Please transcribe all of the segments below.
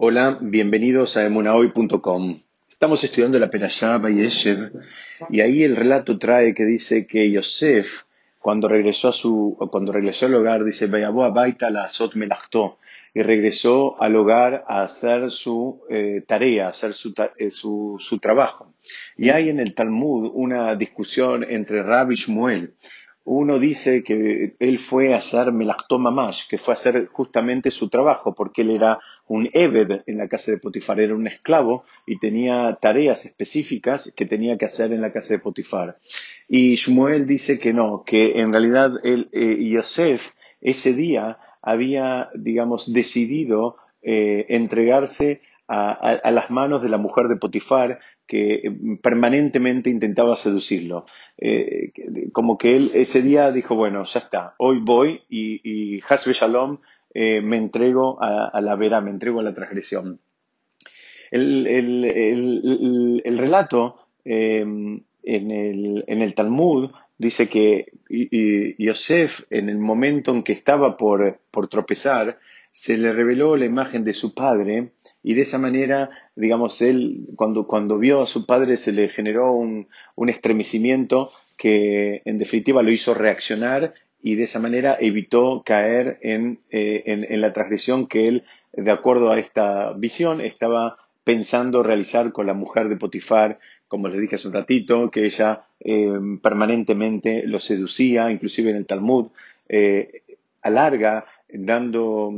Hola, bienvenidos a emunahoy.com. Estamos estudiando la Perashá Bayeshev y ahí el relato trae que dice que Yosef, cuando regresó a su, cuando regresó al hogar, dice Baita la Azot Melachto y regresó al hogar a hacer su eh, tarea, a hacer eh, su, su, trabajo. Y hay en el Talmud una discusión entre Rabbi Shmuel uno dice que él fue a hacer Melachtom Mamash, que fue a hacer justamente su trabajo, porque él era un Eved en la casa de Potifar, era un esclavo y tenía tareas específicas que tenía que hacer en la casa de Potifar. Y Shmuel dice que no, que en realidad él, eh, Yosef ese día había, digamos, decidido eh, entregarse a, las manos de la mujer de Potifar que eh, permanentemente intentaba seducirlo. Eh, como que él ese día dijo, bueno, ya está, hoy voy y, y Shalom eh, me entrego a, la vera, me entrego a la transgresión. El, relato en, el, en, el, Talmud dice que Yosef, en el momento en que estaba por, por tropezar, se le reveló la imagen de su padre y de esa manera, digamos, él cuando, cuando vio a su padre se le generó un, un, estremecimiento que en definitiva lo hizo reaccionar y de esa manera evitó caer en, eh, en, la transgresión que él, de acuerdo a esta visión, estaba pensando realizar con la mujer de Potifar, como les dije hace un ratito, que ella eh, permanentemente lo seducía, inclusive en el Talmud, eh, alarga dando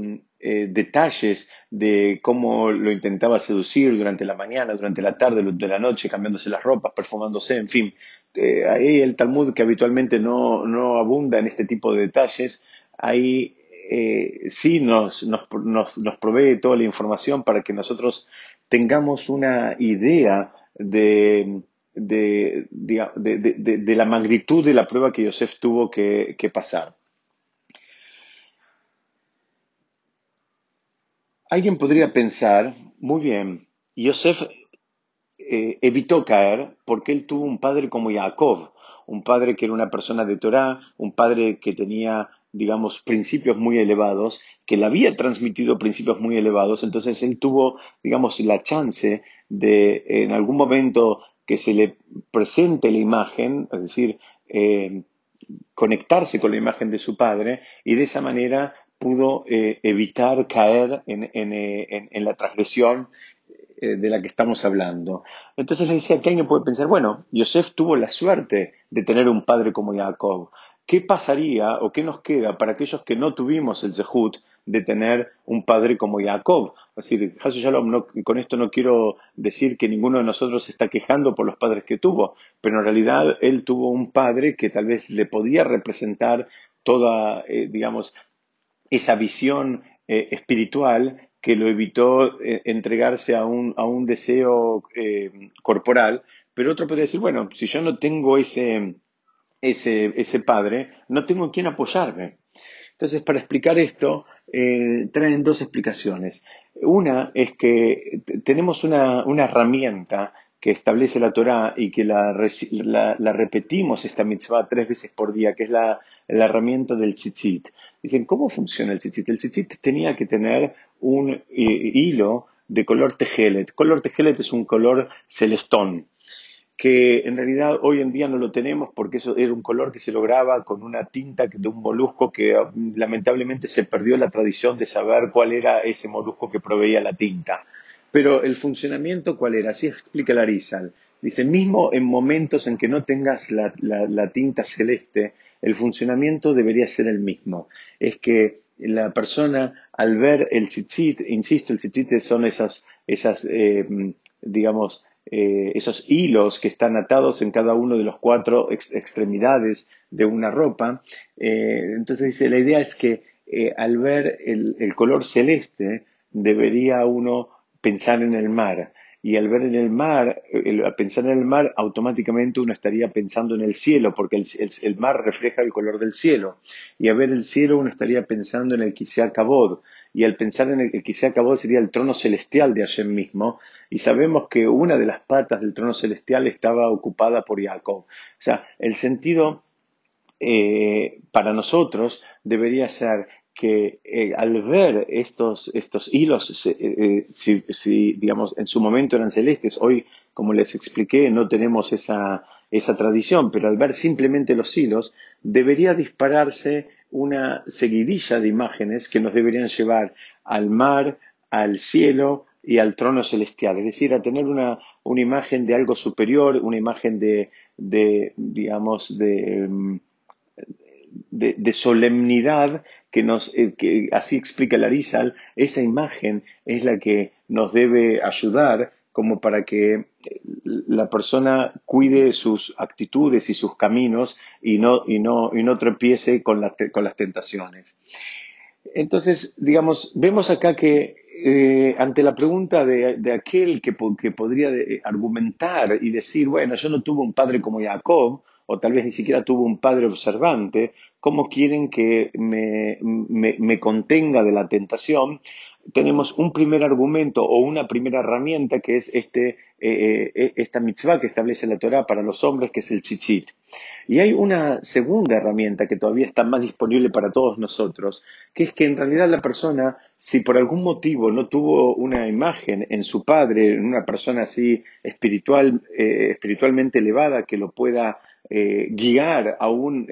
eh, detalles de cómo lo intentaba seducir durante la mañana, durante la tarde, durante la noche, cambiándose las ropas, perfumándose, en fin. Eh, ahí el Talmud, que habitualmente no, no, abunda en este tipo de detalles, ahí eh, sí nos, nos, nos, provee toda la información para que nosotros tengamos una idea de, de, de, la magnitud de la prueba que Yosef tuvo que pasar. Alguien podría pensar, muy bien, Yosef eh, evitó caer porque él tuvo un padre como Jacob, un padre que era una persona de Torah, un padre que tenía, digamos, principios muy elevados, que le había transmitido principios muy elevados, entonces él tuvo, digamos, la chance de, en algún momento que se le presente la imagen, es decir, eh, conectarse con la imagen de su padre y de esa manera pudo eh, evitar caer en, eh, la transgresión eh, de la que estamos hablando. Entonces le decía que alguien puede pensar, bueno, Yosef tuvo la suerte de tener un padre como Jacob. ¿Qué pasaría o qué nos queda para aquellos que no tuvimos el Zehut de tener un padre como Jacob? Es decir, Shalom, con esto no quiero decir que ninguno de nosotros se está quejando por los padres que tuvo, pero en realidad él tuvo un padre que tal vez le podía representar toda, digamos, esa visión eh, espiritual que lo evitó eh, entregarse a un, a un deseo eh, corporal, pero otro podría decir, bueno, si yo no tengo ese, ese, ese padre, no tengo en quién apoyarme. Entonces, para explicar esto, traen dos explicaciones. Una es que tenemos una, una herramienta que establece la Torah y que la, la, repetimos esta mitzvah tres veces por día, que es la, herramienta del tzitzit. Dicen, ¿cómo funciona el tzitzit? El tzitzit tenía que tener un eh, hilo de color tejelet. Color tejelet es un color celestón, que en realidad hoy en día no lo tenemos porque eso era un color que se lograba con una tinta de un molusco que mm, lamentablemente se perdió la tradición de saber cuál era ese molusco que proveía la tinta. Pero el funcionamiento, ¿cuál era? Así explica Larizal. Dice, mismo en momentos en que no tengas la, tinta celeste, el funcionamiento debería ser el mismo. Es que la persona, al ver el tzitzit, insisto, el tzitzit son esas, esas eh, digamos, eh, esos hilos que están atados en cada uno de los cuatro extremidades de una ropa. Eh, entonces dice, la idea es que al ver el color celeste, debería uno pensar en el mar. Y al ver en el mar, al pensar en el mar, automáticamente uno estaría pensando en el cielo, porque el, mar refleja el color del cielo. Y al ver el cielo, uno estaría pensando en el Kisea Kabod. Y al pensar en el, el Kisea Kabod sería el trono celestial de Hashem mismo. Y sabemos que una de las patas del trono celestial estaba ocupada por Jacob. O sea, el sentido eh, para nosotros debería ser que eh, al ver estos, estos hilos, eh, eh, si, si, digamos, en su momento eran celestes, hoy, como les expliqué, no tenemos esa, esa tradición, pero al ver simplemente los hilos, debería dispararse una seguidilla de imágenes que nos deberían llevar al mar, al cielo y al trono celestial, es decir, a tener una, una imagen de algo superior, una imagen de, de digamos, de, mm, de, de, solemnidad que nos, eh, que así explica Larizal, esa imagen es la que nos debe ayudar como para que la persona cuide sus actitudes y sus caminos y no, y no, y no tropiece con, la, con las tentaciones. Entonces, digamos, vemos acá que eh, ante la pregunta de, de aquel que, que podría argumentar y decir, bueno, yo no tuve un padre como Jacob, o tal vez ni siquiera tuve un padre observante, ¿cómo quieren que me, me, contenga de la tentación? tenemos un primer argumento o una primera herramienta que es este, eh, eh, esta mitzvah que establece la Torah para los hombres, que es el tzitzit. Y hay una segunda herramienta que todavía está más disponible para todos nosotros, que es que en realidad la persona, si por algún motivo no tuvo una imagen en su padre, en una persona así espiritual, eh, espiritualmente elevada que lo pueda eh, guiar aún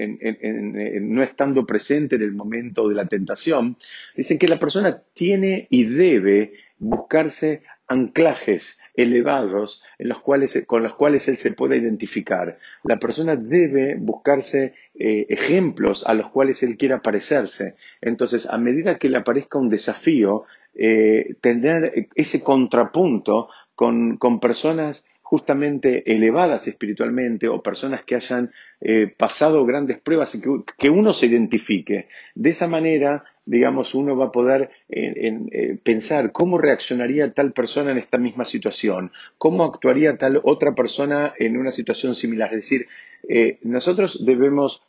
no estando presente en el momento de la tentación, dicen que la persona tiene y debe buscarse anclajes elevados en los cuales, con los cuales él se pueda identificar. La persona debe buscarse eh, ejemplos a los cuales él quiera parecerse. Entonces, a medida que le aparezca un desafío, eh, tener ese contrapunto con, con personas justamente elevadas espiritualmente o personas que hayan eh, pasado grandes pruebas y que, que, uno se identifique. De esa manera, digamos, uno va a poder eh, pensar cómo reaccionaría tal persona en esta misma situación, cómo actuaría tal otra persona en una situación similar. Es decir, eh, nosotros debemos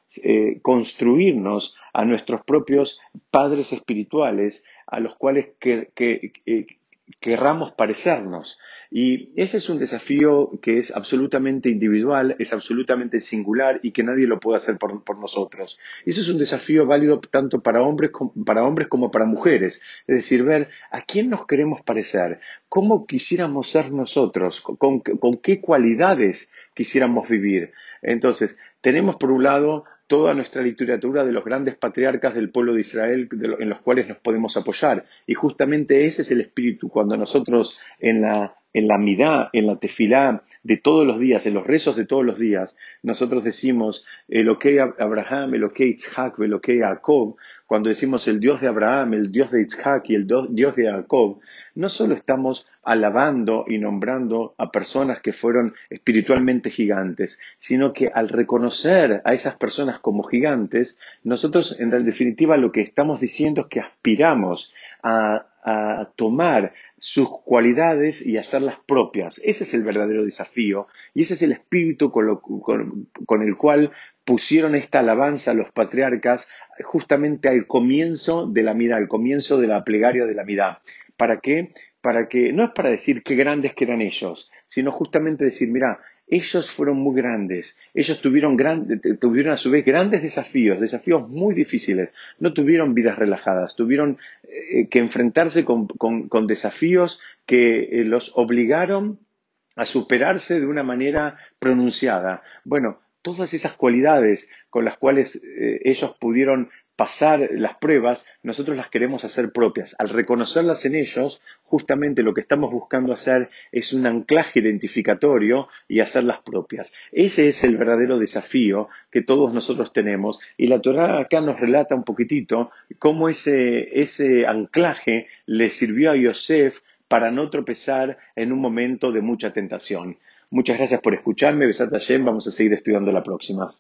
construirnos a nuestros propios padres espirituales a los cuales que, querramos parecernos. Y ese es un desafío que es absolutamente individual, es absolutamente singular y que nadie lo puede hacer por, por nosotros. Y eso es un desafío válido tanto para hombres, para hombres como para mujeres. Es decir, ver a quién nos queremos parecer, cómo quisiéramos ser nosotros, con, con qué cualidades quisiéramos vivir. Entonces, tenemos por un lado toda nuestra literatura de los grandes patriarcas del pueblo de Israel en los cuales nos podemos apoyar. Y justamente ese es el espíritu cuando nosotros en la, en la midá, en la tefilá de todos los días, en los rezos de todos los días, nosotros decimos el ok Abraham, el ok Itzhak, el ok Jacob, cuando decimos el Dios de Abraham, el Dios de Isaac y el Dios de Jacob, no solo estamos alabando y nombrando a personas que fueron espiritualmente gigantes, sino que al reconocer a esas personas como gigantes, nosotros en definitiva lo que estamos diciendo es que aspiramos a, a tomar sus cualidades y hacerlas propias. Ese es el verdadero desafío y ese es el espíritu con, lo, con, con el cual pusieron esta alabanza a los patriarcas justamente al comienzo de la mitad, al comienzo de la plegaria de la mitad. ¿Para qué? Para que, no es para decir qué grandes que eran ellos, sino justamente decir, mira, ellos fueron muy grandes, ellos tuvieron, tuvieron a su vez grandes desafíos, desafíos muy difíciles, no tuvieron vidas relajadas, tuvieron eh, que enfrentarse con, con, desafíos que eh, los obligaron a superarse de una manera pronunciada. Bueno, todas esas cualidades con las cuales eh, ellos pudieron pasar las pruebas, nosotros las queremos hacer propias. Al reconocerlas en ellos, justamente lo que estamos buscando hacer es un anclaje identificatorio y hacerlas propias. Ese es el verdadero desafío que todos nosotros tenemos y la Torah acá nos relata un poquitito cómo ese, ese anclaje le sirvió a Yosef para no tropezar en un momento de mucha tentación. Muchas gracias por escucharme. Besat Hashem. Vamos a seguir estudiando la próxima.